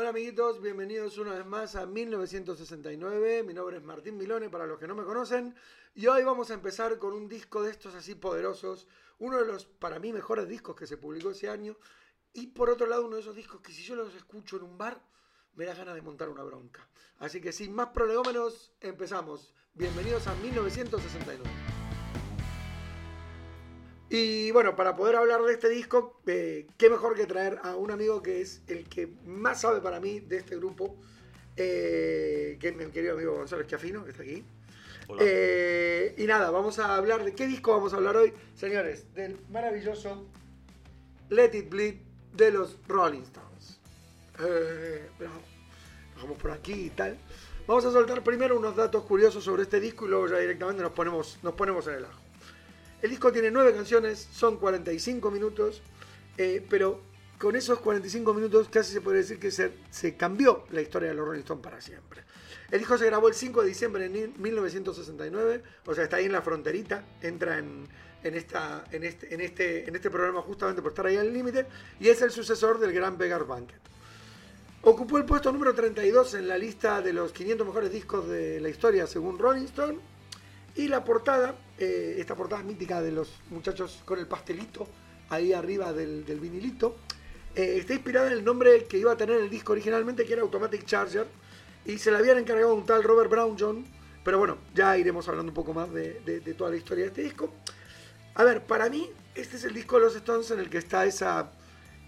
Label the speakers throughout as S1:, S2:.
S1: Hola amiguitos, bienvenidos una vez más a 1969. Mi nombre es Martín Milone para los que no me conocen. Y hoy vamos a empezar con un disco de estos así poderosos. Uno de los, para mí, mejores discos que se publicó ese año. Y por otro lado, uno de esos discos que si yo los escucho en un bar, me da ganas de montar una bronca. Así que sin más prolegómenos, empezamos. Bienvenidos a 1969. Y bueno, para poder hablar de este disco, eh, qué mejor que traer a un amigo que es el que más sabe para mí de este grupo, eh, que es mi querido amigo Gonzalo Esquiafino, que está aquí. Eh, y nada, vamos a hablar de qué disco vamos a hablar hoy, señores, del maravilloso Let It Bleed de los Rolling Stones. bravo. Nos vamos por aquí y tal. Vamos a soltar primero unos datos curiosos sobre este disco y luego ya directamente nos ponemos, nos ponemos en el ajo. El disco tiene nueve canciones, son 45 minutos, eh, pero con esos 45 minutos casi se puede decir que se, se, cambió la historia de los Rolling Stones para siempre. El disco se grabó el 5 de diciembre de 1969, o sea, está ahí en la fronterita, entra en, en, esta, en, este, en, este, en este programa justamente por estar ahí al límite, y es el sucesor del Gran Beggar Banquet. Ocupó el puesto número 32 en la lista de los 500 mejores discos de la historia según Rolling Stone y la portada, eh, esta portada mítica de los muchachos con el pastelito ahí arriba del, vinilito, eh, está inspirada en el nombre que iba a tener el disco originalmente, que era Automatic Charger, y se la habían encargado un tal Robert Brown John, pero bueno, ya iremos hablando un poco más de, toda la historia de este disco. A ver, para mí, este es el disco de los Stones en el que está esa,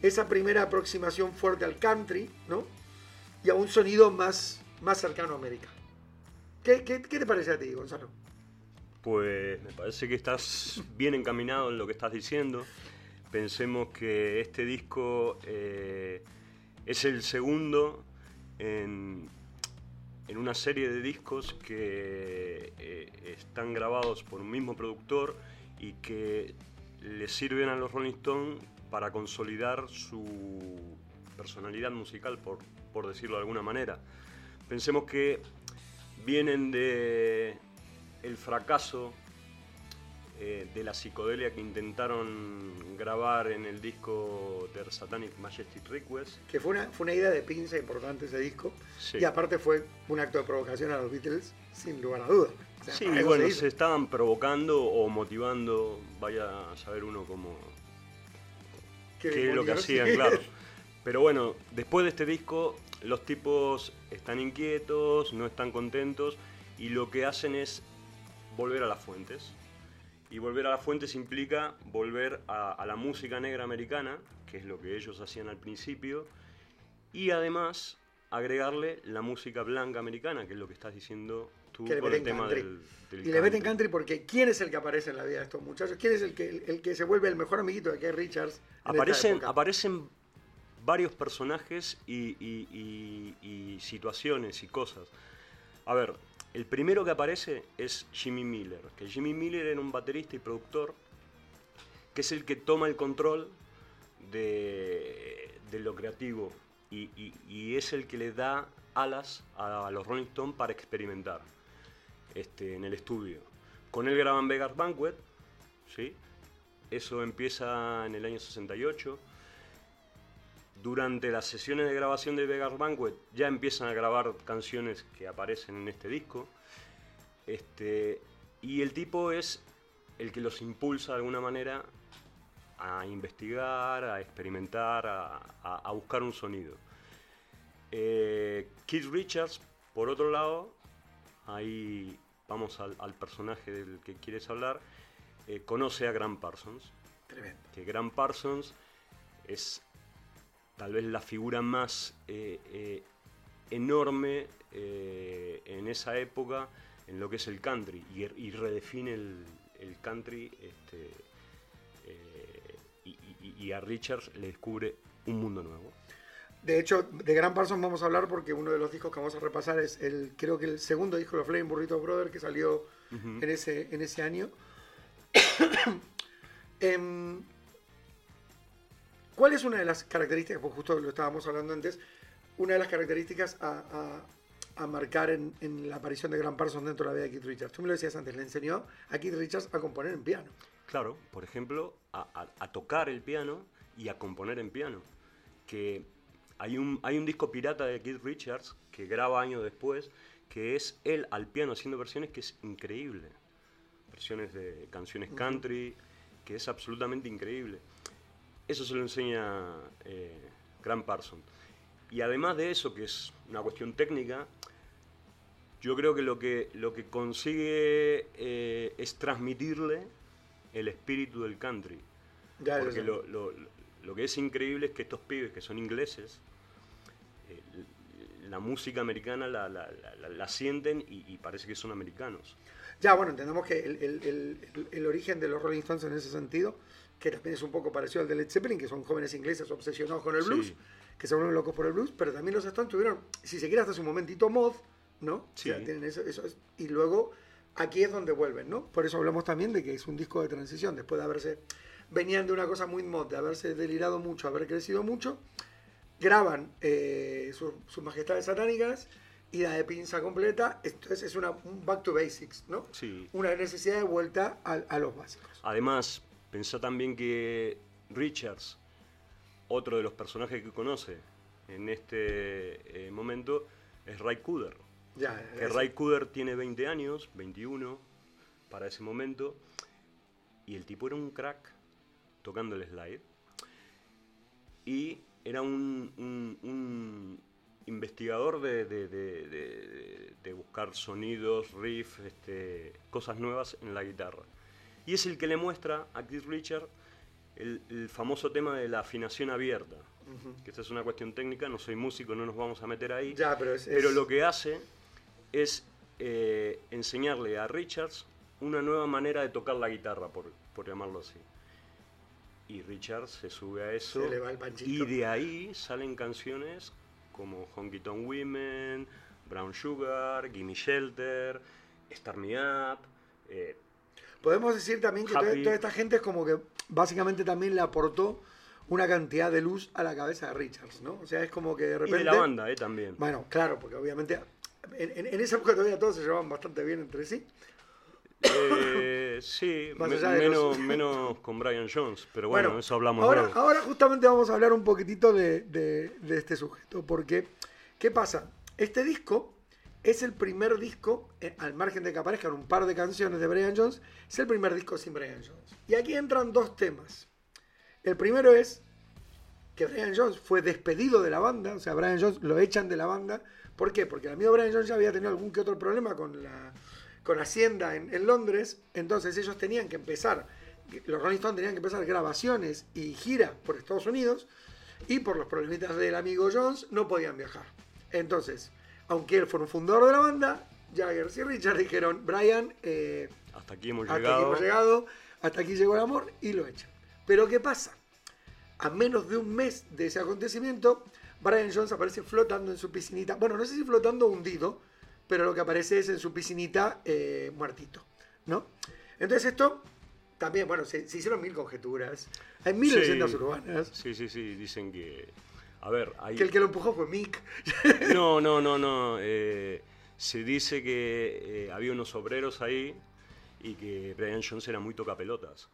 S1: esa primera aproximación fuerte al country, ¿no? Y a un sonido más, más cercano a América. ¿Qué, qué, qué te parece a ti, Gonzalo?
S2: Pues me parece que estás bien encaminado en lo que estás diciendo. Pensemos que este disco eh, es el segundo en, una serie de discos que eh, están grabados por un mismo productor y que le sirven a los Rolling Stones para consolidar su personalidad musical, por, por decirlo de alguna manera. Pensemos que vienen de el fracaso eh, de la psicodelia que intentaron grabar en el disco The Satanic Majestic Request.
S1: Que fue una, fue una idea de pinza importante ese disco. Y aparte fue un acto de provocación a los Beatles, sin lugar a dudas.
S2: sí, bueno, se, estaban provocando o motivando, vaya a saber uno cómo. Qué, es lo que hacían, claro. Pero bueno, después de este disco, los tipos están inquietos, no están contentos y lo que hacen es volver a las fuentes. Y volver a las fuentes implica volver a, la música negra americana, que es lo que ellos hacían al principio, y además agregarle la música blanca americana, que es lo que estás diciendo tú con el tema del,
S1: del, Y le meten country porque ¿quién es el que aparece en la vida de estos muchachos? ¿Quién es el que, el, que se vuelve el mejor amiguito de Keith Richards?
S2: Aparecen, aparecen varios personajes y, y situaciones y cosas. A ver, el primero que aparece es Jimmy Miller, que Jimmy Miller era un baterista y productor que es el que toma el control de, lo creativo y, es el que le da alas a, los Rolling Stones para experimentar este, en el estudio. Con él graban Vegas Banquet, ¿sí? eso empieza en el año 68 durante las sesiones de grabación de Vegas Banquet ya empiezan a grabar canciones que aparecen en este disco. Este, y el tipo es el que los impulsa de alguna manera a investigar, a experimentar, a, buscar un sonido. Eh, Keith Richards, por otro lado, ahí vamos al, personaje del que quieres hablar, eh, conoce a Grant Parsons.
S1: Tremendo.
S2: Que Grant Parsons es tal vez la figura más eh, eh, enorme eh, en esa época en lo que es el country y, redefine el, country este, y, a Richards le descubre un mundo nuevo.
S1: de hecho, de Gran Parsons vamos a hablar porque uno de los discos que vamos a repasar es el, creo que el segundo disco de los Flaming Burritos Brothers que salió en, ese, en ese año. Em, ¿Cuál es una de las características, pues justo lo estábamos hablando antes, una de las características a, a, marcar en, en, la aparición de Gran Parsons dentro de la vida de Keith Richards? Tú me lo decías antes, le enseñó a Keith Richards a componer en piano.
S2: Claro, por ejemplo, a, a tocar el piano y a componer en piano. Que hay un, hay un disco pirata de Keith Richards que graba años después, que es él al piano haciendo versiones que es increíble. Versiones de canciones country, que es absolutamente increíble. Eso se lo enseña eh, Grant Parson. Y además de eso, que es una cuestión técnica, yo creo que lo que, lo que consigue eh, es transmitirle el espíritu del country. Porque lo, lo, lo, que es increíble es que estos pibes que son ingleses, la música americana la, la, la, sienten y, parece que son americanos.
S1: Ya, bueno, entendemos que el, el, el, origen de los Rolling Stones en ese sentido, que también es un poco parecido al de Led Zeppelin, que son jóvenes ingleses obsesionados con el blues, que se vuelven locos por el blues, pero también los Stones tuvieron, si se quiere, hasta su momentito mod, ¿no?
S2: Sí.
S1: tienen eso, eso y luego aquí es donde vuelven, ¿no? Por eso hablamos también de que es un disco de transición, después de haberse, venían de una cosa muy mod, de haberse delirado mucho, haber crecido mucho, graban eh, sus majestades satánicas y la de pinza completa. Entonces es una, un back to basics, ¿no?
S2: Sí.
S1: Una necesidad de vuelta a, los básicos.
S2: Además, pensá también que Richards, otro de los personajes que conoce en este eh, momento, es Ray Cooder.
S1: Ya,
S2: que Ray Cooder tiene 20 años, 21 para ese momento, y el tipo era un crack tocando el slide. Y era un, investigador de, buscar sonidos, riffs, este, cosas nuevas en la guitarra. Y es el que le muestra a Keith Richard el, famoso tema de la afinación abierta. Que esta es una cuestión técnica, no soy músico, no nos vamos a meter ahí.
S1: pero,
S2: lo que hace es eh, enseñarle a Richards una nueva manera de tocar la guitarra, por llamarlo así y Richard se sube a eso. y de ahí salen canciones como Honky Tonk Women, Brown Sugar, Gimme Shelter, Start Me Up. Eh,
S1: Podemos decir también que toda, esta gente es como que básicamente también le aportó una cantidad de luz a la cabeza de Richards, ¿no? O sea, es como que de repente...
S2: Y de la banda, ¿eh? También.
S1: Bueno, claro, porque obviamente en, en esa época todavía todos se llevaban bastante bien entre sí.
S2: Eh, sí, menos, con Brian Jones, pero bueno, eso hablamos
S1: ahora, Ahora justamente vamos a hablar un poquitito de, este sujeto, porque, ¿qué pasa? Este disco es el primer disco, eh, al margen de que aparezcan un par de canciones de Brian Jones, es el primer disco sin Brian Jones. Y aquí entran dos temas. El primero es que Brian Jones fue despedido de la banda, o sea, Brian Jones lo echan de la banda. ¿Por qué? Porque el amigo Brian Jones ya había tenido algún que otro problema con la con Hacienda en, Londres, entonces ellos tenían que empezar, los Rolling Stones tenían que empezar grabaciones y giras por Estados Unidos, y por los problemitas del amigo Jones no podían viajar. Entonces, aunque él fue un fundador de la banda, Jagger y Richard dijeron, Brian, eh,
S2: hasta, aquí hemos,
S1: hasta
S2: llegado.
S1: aquí hemos llegado, hasta aquí llegó el amor, y lo echan. Pero ¿qué pasa? A menos de un mes de ese acontecimiento, Brian Jones aparece flotando en su piscinita, bueno, no sé si flotando hundido, pero lo que aparece es en su piscinita eh, muertito, ¿no? Entonces esto también, bueno, se, hicieron mil conjeturas, hay mil leyendas urbanas.
S2: Sí, sí, sí, dicen que, a ver, hay...
S1: Que el que lo empujó fue Mick.
S2: no, no, no, no, eh, se dice que eh, había unos obreros ahí y que Brian Jones era muy tocapelotas.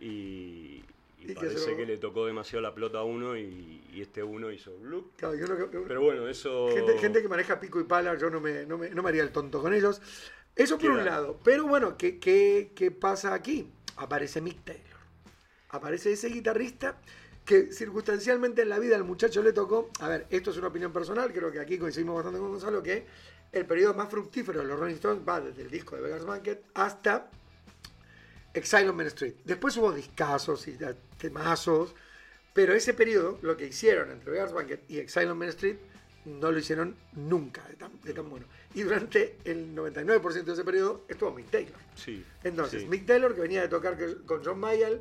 S2: Y, y, parece que, le tocó demasiado la pelota a uno y, este uno hizo. Pero bueno, eso...
S1: Gente, que maneja pico y pala, yo no me, no me, haría el tonto con ellos. Eso por un lado. Pero bueno, ¿qué, ¿qué, qué, pasa aquí? Aparece Mick Taylor. Aparece ese guitarrista que circunstancialmente en la vida al muchacho le tocó... A ver, esto es una opinión personal, creo que aquí coincidimos bastante con Gonzalo, que el periodo más fructífero de los Rolling Stones va desde el disco de Vegas Banquet hasta Exile on Main Street. Después hubo discasos y temazos, pero ese periodo, lo que hicieron entre Vegas Banquet y Exile on Main Street, no lo hicieron nunca de tan, bueno. Y durante el 99% de ese periodo estuvo Mick Taylor.
S2: Sí,
S1: Entonces, Mick Taylor, que venía de tocar con John Mayall,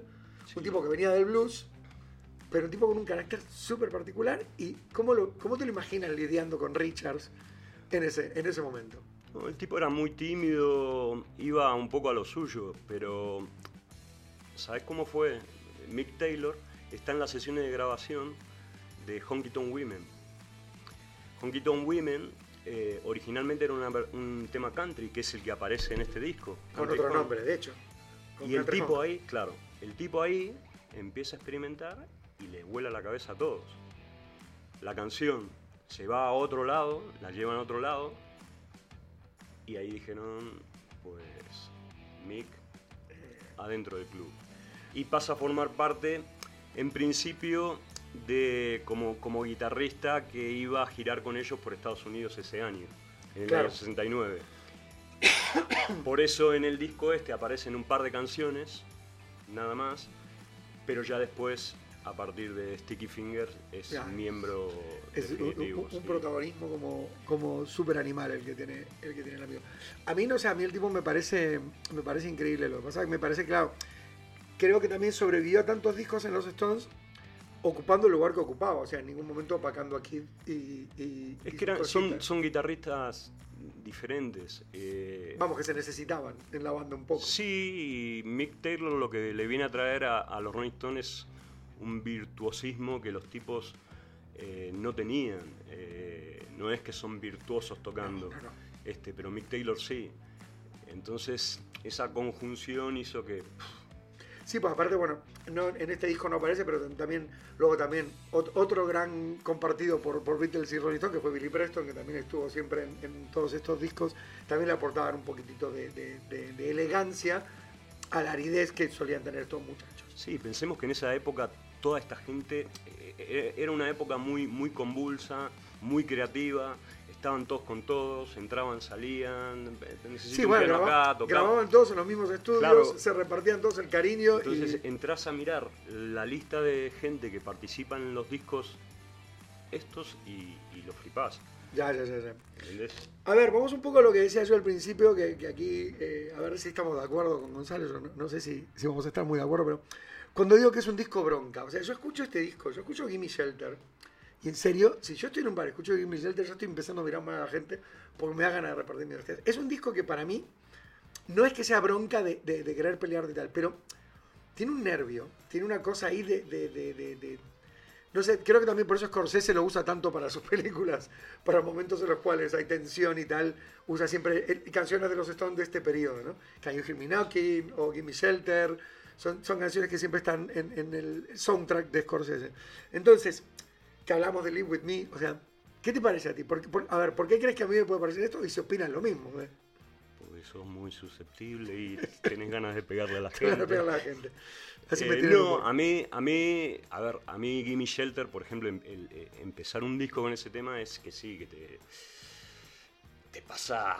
S1: un tipo que venía del blues, pero un tipo con un carácter súper particular. ¿Y cómo, lo, cómo te lo imaginas lidiando con Richards en ese, en ese momento?
S2: No, el tipo era muy tímido, iba un poco a lo suyo, pero ¿sabes cómo fue? Mick Taylor está en las sesiones de grabación de Honky Tonk Women. Honky Tonk Women eh, originalmente era una un tema country, que es el que aparece en este disco.
S1: Con otro nombre, de hecho. Con
S2: Y el tipo ahí, claro, el tipo ahí empieza a experimentar y le vuela la cabeza a todos. La canción se va a otro lado, la llevan a otro lado, y ahí dijeron, pues, Mick, eh, adentro del club. Y pasa a formar parte, en principio, de como, como guitarrista que iba a girar con ellos por Estados Unidos ese año, en el
S1: Claro.
S2: año 69. Por eso en el disco este aparecen un par de canciones, nada más, pero ya después, a partir de Sticky Fingers, es
S1: Ya.
S2: miembro
S1: Es un,
S2: definitivo.
S1: un- un
S2: sí.
S1: protagonismo como, como súper animal el que tiene el que tiene el amigo. A mí no sé, a mí el tipo me parece me parece increíble. Lo que pasa me parece claro. Creo que también sobrevivió a tantos discos en los Stones ocupando el lugar que ocupaba, o sea, en ningún momento opacando a Kid y, y-
S2: Es que eran- son, son guitarristas diferentes. eh,
S1: Vamos, que se necesitaban en la banda un poco.
S2: Sí, y Mick Taylor lo que le viene a traer a, a los Rolling Stones es un virtuosismo que los tipos eh, no tenían. Eh, no es que son virtuosos tocando. Este, pero Mick Taylor sí. Entonces, esa conjunción hizo que.
S1: Sí, pues aparte, bueno, no, en este disco no aparece, pero también, luego también ot- otro gran compartido por, por Beatles y Rolling Stone, que fue Billy Preston, que también estuvo siempre en, en todos estos discos, también le aportaban un poquitito de, de- de- de elegancia a la aridez que solían tener estos muchachos.
S2: Sí, pensemos que en esa época toda esta gente eh, eh, era una época muy, muy convulsa, muy creativa. Estaban todos con todos, entraban, salían, eh,
S1: Sí, bueno,
S2: acá,
S1: grababan todos en los mismos estudios,
S2: Claro.
S1: se repartían todos el cariño
S2: Entonces
S1: y...
S2: entras a mirar la lista de gente que participan en los discos estos y, y los flipás.
S1: Ya, ya, ya, ya. A ver, vamos un poco a lo que decía yo al principio, que, que aquí, eh, a ver si estamos de acuerdo con Gonzalo, yo no, no sé si, si vamos a estar muy de acuerdo, pero cuando digo que es un disco bronca, o sea, yo escucho este disco, yo escucho Gimme Shelter, y en serio, si yo estoy en un bar, escucho Gimme Shelter, yo estoy empezando a mirar más a la gente porque me da ganas de repartir mi. Es un disco que para mí no es que sea bronca de, de- de querer pelear de tal, pero tiene un nervio, tiene una cosa ahí de, de- no sé, creo que también por eso Scorsese lo usa tanto para sus películas, para momentos en los cuales hay tensión y tal, usa siempre eh, canciones de los Stones de este periodo, ¿no? Can You Hear Me Knocking o Give Me Shelter, son, son canciones que siempre están en, en el soundtrack de Scorsese. Entonces, que hablamos de Live With Me, o sea, ¿qué te parece a ti? Por- por- a ver, ¿por qué crees que a mí me puede parecer esto y se opinan lo mismo? ¿eh?
S2: Porque sos muy susceptible y tenés ganas de pegarle a la gente.
S1: pegar a la gente. Así me
S2: Eh,
S1: un
S2: no, a mí, a mí, a ver, a mí Gimme Shelter, por ejemplo, em- el- eh, empezar un disco con ese tema es que sí, que te, te pasa,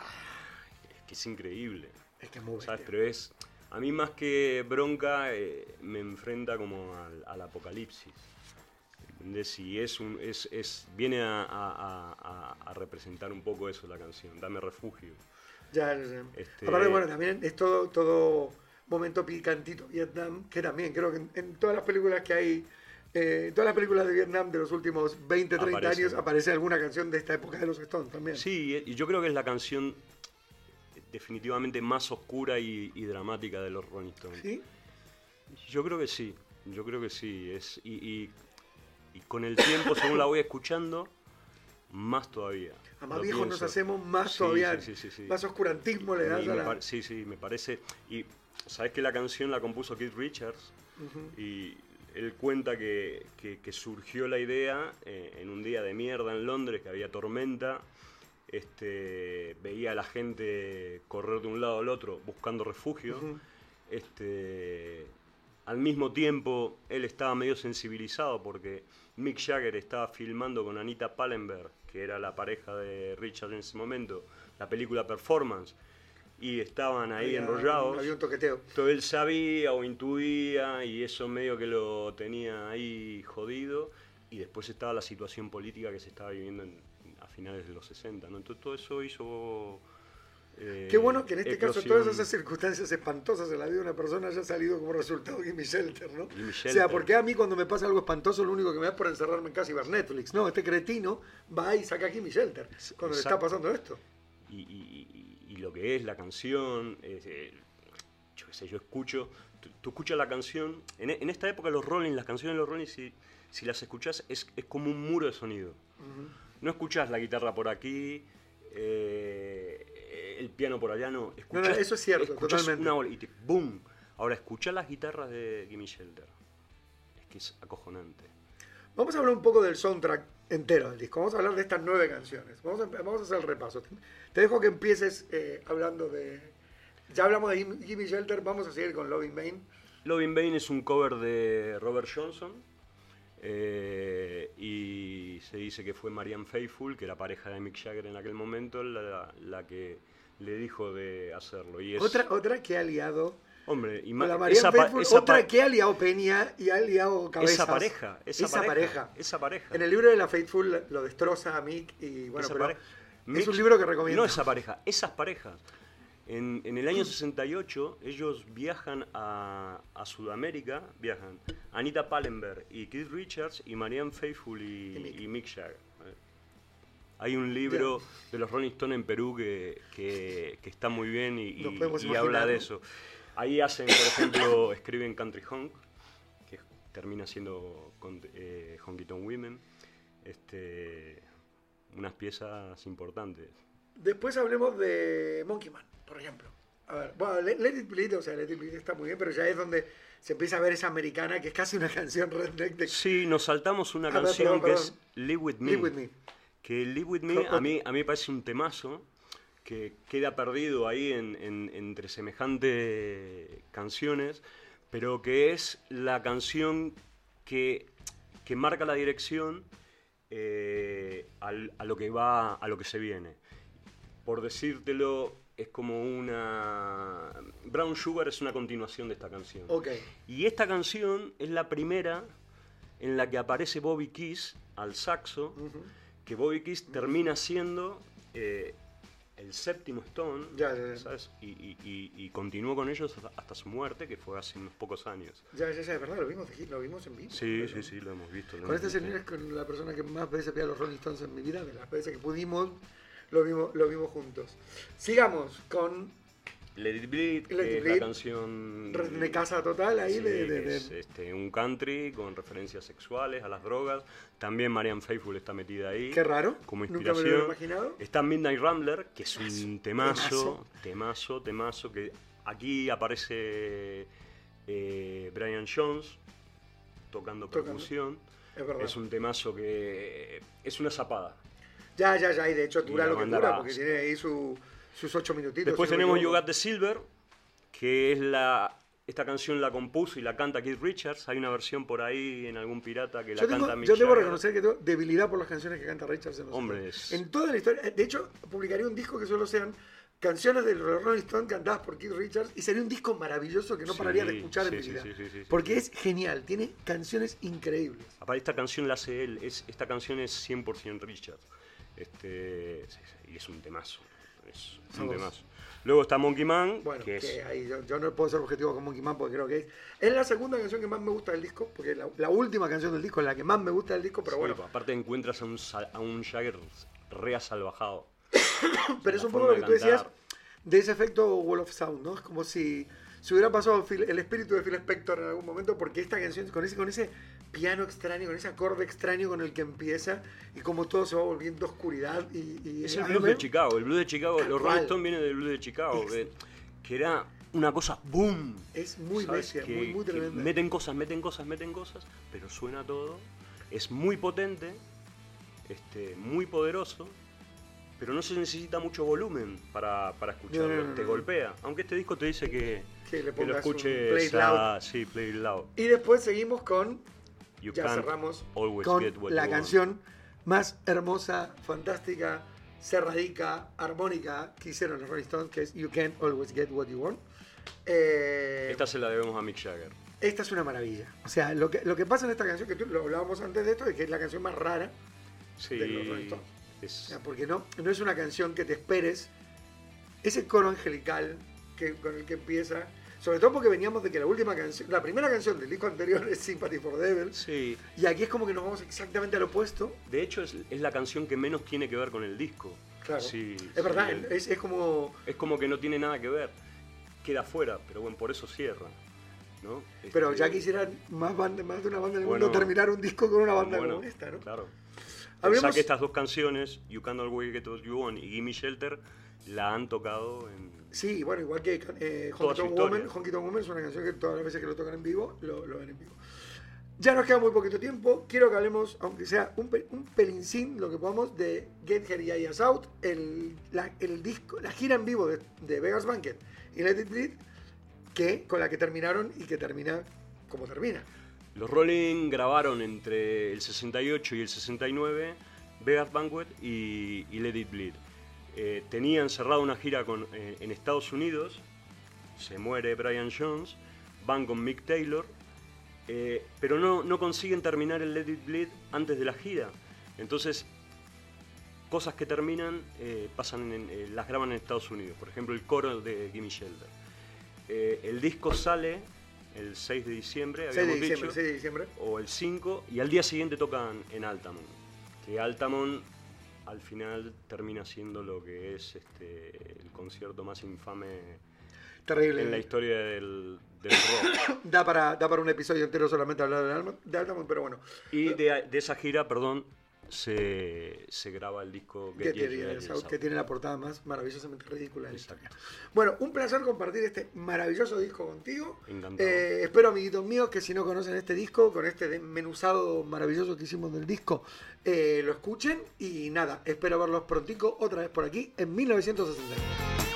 S2: es que es increíble.
S1: Es que es muy
S2: ¿sabes? Pero es, a mí más que bronca, eh, me enfrenta como al, al apocalipsis. ¿Entendés? Y es un, es, es, viene a, a- a- a- a representar un poco eso la canción, Dame Refugio.
S1: Ya, ya, ya.
S2: Este-
S1: Aparte, bueno, también es todo, todo momento picantito Vietnam, que también creo que en, en todas las películas que hay, eh, todas las películas de Vietnam de los últimos 20, 30
S2: Aparece.
S1: años, aparece alguna canción de esta época de los Stones también.
S2: Sí, y yo creo que es la canción definitivamente más oscura y, y dramática de los Rolling Stones.
S1: ¿Sí?
S2: Yo creo que sí, yo creo que sí. Es, y, y- y con el tiempo, según la voy escuchando, más todavía.
S1: A más viejos nos hacemos más
S2: Sí,
S1: todavía,
S2: sí, sí,
S1: más oscurantismo le das a la...
S2: sí, sí, me parece. Y sabes que la canción la compuso Keith Richards y él cuenta que, que- que surgió la idea eh, en un día de mierda en Londres, que había tormenta. Este, veía a la gente correr de un lado al otro buscando refugio.
S1: Ujú.
S2: Este, al mismo tiempo, él estaba medio sensibilizado porque Mick Jagger estaba filmando con Anita Pallenberg, que era la pareja de Richard en ese momento, la película Performance, y estaban ahí
S1: Había-
S2: enrollados.
S1: Había un toqueteo.
S2: Todo él sabía o intuía y eso medio que lo tenía ahí jodido. Y después estaba la situación política que se estaba viviendo en- finales de los 60. ¿no? Entonces todo eso hizo eh,
S1: Qué bueno que en este caso todas esas circunstancias espantosas en la vida de una persona haya salido como resultado Gimme Shelter, ¿no? O sea, porque a mí cuando me pasa algo espantoso lo único que me da es por encerrarme en casa y ver Netflix. No, este cretino va y saca Gimme Shelter cuando le está pasando esto.
S2: y, y- y- y lo que es la canción, eh, yo qué sé, yo escucho, tú, tú escuchas la canción, en, en esta época los Rolling, las canciones de los Rolling, si, si las escuchas es, es como un muro de sonido. No escuchas la guitarra por aquí, eh, el piano por allá, no. Escuchás,
S1: eso es cierto,
S2: escuchás
S1: totalmente.
S2: Una y te, ¡boom! Ahora, escuchá las guitarras de Gimme Shelter. Es que es acojonante.
S1: Vamos a hablar un poco del soundtrack entero del disco. Vamos a hablar de estas nueve canciones. Vamos a, vamos a hacer el repaso. Te, dejo que empieces eh, hablando de... Ya hablamos de Gimme- Gimme Shelter, vamos a seguir con Loving Main.
S2: Loving Bane es un cover de Robert Johnson. Eh, y se dice que fue Marianne Faithfull, que era pareja de Mick Jagger en aquel momento, la, la que le dijo de hacerlo. Y es,
S1: Otra, otra que ha liado...
S2: hombre, y
S1: la Marianne
S2: esa
S1: otra que ha liado Peña y ha liado cabezas.
S2: esa pareja, esa, pareja, esa pareja.
S1: En el libro de la Faithful lo destroza a Mick y bueno, pero es un libro que recomiendo.
S2: No esa pareja, esas parejas. En, en el año 68 ellos viajan a, a Sudamérica, viajan Anita Pallenberg y Keith Richards y Marianne Faithfull y,
S1: Mick.
S2: y Mick Jagger. Hay un libro de los Rolling Stones en Perú que, que- que está muy bien y, habla de eso. Ahí hacen, por ejemplo, escriben Country Honk, que termina siendo con, eh, Honky Tonk Women. Este, unas piezas importantes.
S1: Después hablemos de Monkey Man, por ejemplo. A ver, bueno, Let, It Bleed, o sea, Let It Bleed está muy bien, pero ya es donde se empieza a ver esa americana que es casi una canción redneck de
S2: Sí, nos saltamos una
S1: A ver,
S2: canción
S1: perdón,
S2: que
S1: perdón.
S2: es Live With Me.
S1: Live With Me.
S2: Que Live With Me a mí, a mí parece un temazo que queda perdido ahí en- en- entre semejantes canciones, pero que es la canción que, que marca la dirección eh, al- a lo que va, a lo que se viene. Por decírtelo, es como una... Brown Sugar es una continuación de esta canción.
S1: Ok.
S2: Y esta canción es la primera en la que aparece Bobby Keys al saxo, que Bobby Keys termina siendo eh, el séptimo Stone,
S1: Ya, ya, ya.
S2: ¿sabes? Y, y- y- y continuó con ellos hasta, su muerte, que fue hace unos pocos años.
S1: Ya, ya, ya, es verdad, lo vimos, lo vimos en vivo.
S2: Sí,
S1: Pero-
S2: sí, sí, lo hemos visto. lo
S1: Con
S2: hemos
S1: este
S2: visto.
S1: señor es con la persona que más veces ve a los Rolling Stones en mi vida, de las veces que pudimos, lo vimos, lo vimos juntos. Sigamos con
S2: Let It Bleed,
S1: Let It
S2: que es
S1: Bleed.
S2: la canción...
S1: de casa total ahí
S2: Sí,
S1: de, de-
S2: que
S1: de-
S2: es este, un country con referencias sexuales a las drogas. También Marianne Faithfull está metida ahí.
S1: Qué raro,
S2: Como
S1: nunca me lo
S2: inspiración.
S1: imaginado.
S2: Está Midnight Rambler, que es un
S1: temazo.
S2: temazo, temazo, temazo, que aquí aparece eh, Brian Jones tocando
S1: Tocando.
S2: percusión.
S1: Es verdad.
S2: Es un temazo que es una zapada.
S1: Ya, ya, ya, y de hecho dura lo que dura, porque tiene ahí su- sus ocho minutitos.
S2: Después tenemos You. Got the Silver, que es la... Esta canción la compuso y la canta Keith Richards. Hay una versión por ahí en algún pirata que la
S1: Yo, tengo-
S2: canta Mick
S1: yo debo reconocer que tengo debilidad por las canciones que canta Richards en los
S2: Hombre, es-
S1: En toda la historia. De hecho, publicaría un disco que solo sean canciones de los Rolling Stones cantadas por Keith Richards y sería un disco maravilloso que no
S2: Sí,
S1: pararía de escuchar en mi vida.
S2: sí, sí, sí, sí.
S1: Porque es genial, tiene canciones increíbles.
S2: Aparte, esta canción la hace él. Es, esta canción es 100% Richard. Este, y es un temazo. Es un temazo. Luego está Monkey Man,
S1: Bueno,
S2: que
S1: que
S2: es...
S1: ahí yo, yo no puedo ser objetivo con Monkey Man porque creo que es. Es la segunda canción que más me gusta del disco, porque la, la última canción del disco es la que más me gusta del disco, pero
S2: sí,
S1: bueno.
S2: aparte encuentras a un, a un Jagger re asalvajado.
S1: Pero es un poco lo que tú decías de ese efecto Wall of Sound, ¿no? Es como si se hubiera pasado el espíritu de Phil Spector en algún momento, porque esta canción, con ese, con ese piano extraño, con ese acorde extraño con el que empieza, y como todo se va volviendo oscuridad. Y, y-
S2: Es el blues de Chicago. El blues de Chicago, los. Rolling Stones vienen del blues de Chicago, que, que era una cosa boom.
S1: Es muy bestia,
S2: Que-
S1: muy, muy tremenda.
S2: Meten cosas, meten cosas, meten cosas, pero suena todo. Es muy potente, este, muy poderoso, pero no se necesita mucho volumen para, para escucharlo.
S1: No, no, no,
S2: te golpea. Aunque este disco te dice que,
S1: Que le
S2: que lo escuches
S1: play loud.
S2: sí, play loud.
S1: Y después seguimos con
S2: You
S1: ya cerramos
S2: always
S1: con
S2: get what
S1: la
S2: you want.
S1: canción más hermosa, fantástica, cerradica, armónica que hicieron los Rolling Stones, que es You Can't Always Get What You Want. Eh,
S2: Esta se la debemos a Mick Jagger.
S1: esta es una maravilla. O sea, lo que, lo que pasa en esta canción, que tú, lo hablábamos antes de esto, es que es la canción más rara,
S2: Sí,
S1: de los Rolling Stones. o
S2: es-
S1: sea, porque no, no es una canción que te esperes ese coro angelical que, con el que empieza, sobre todo porque veníamos de que la última canción, la primera canción del disco anterior es Sympathy for the Devil,
S2: Sí.
S1: y aquí es como que nos vamos exactamente al opuesto.
S2: De hecho, es, es la canción que menos tiene que ver con el disco.
S1: Claro.
S2: Sí,
S1: es
S2: sí,
S1: verdad,
S2: el-
S1: es, es como...
S2: es como que no tiene nada que ver. Queda fuera, pero bueno, por eso cierra. ¿no?
S1: Pero
S2: Este,
S1: ya quisieran más, banda, más de una banda en el
S2: Bueno,
S1: mundo terminar un disco con una banda
S2: bueno,
S1: como esta, ¿no?
S2: Claro.
S1: Hablemos-
S2: Pensá que estas dos canciones, You Can't Always Get What You Want y Gimme Shelter, la han tocado en...
S1: Sí, bueno, igual que eh, Honky Tonk. Woman, Honky Tonk Woman es una canción que todas las veces que lo tocan en vivo, lo, lo ven en vivo. Ya nos queda muy poquito tiempo. Quiero que hablemos, aunque sea un, un pelincín, lo que podamos, de Get Her y Eyes Out, el, la, el disco, la gira en vivo de, de Vegas Banquet y Let It Bleed, que, con la que terminaron y que termina como termina.
S2: Los Rolling grabaron entre el 68 y el 69 Vegas Banquet y, y Let It Bleed. Eh, tenían cerrado una gira con, eh, en Estados Unidos, se muere Brian Jones, van con Mick Taylor, eh, pero no, no consiguen terminar el Let It Bleed antes de la gira. Entonces, cosas que terminan pasan en- las graban en Estados Unidos. Por ejemplo, el coro de Gimme Shelter. El disco sale el 6 de diciembre,
S1: 6 de
S2: habíamos
S1: diciembre,
S2: dicho,
S1: 6 de diciembre.
S2: o el 5, y al día siguiente tocan en Altamont. Que Altamont al final termina siendo lo que es este, el concierto más infame
S1: Terrible.
S2: en la historia del, del rock.
S1: Da para, da para un episodio entero solamente hablar de Altamont, pero bueno.
S2: Y de, de esa gira, perdón, se, se graba el disco
S1: Get
S2: Your
S1: Your
S2: Eyes
S1: Eyes Out,
S2: Out.
S1: que tiene la portada más maravillosamente ridícula de la historia. Bueno, un placer compartir este maravilloso disco contigo.
S2: Encantado.
S1: Eh, espero, amiguitos míos, que si no conocen este disco, con este desmenuzado maravilloso que hicimos del disco, eh, lo escuchen. Y nada, espero verlos prontico otra vez por aquí en 1960.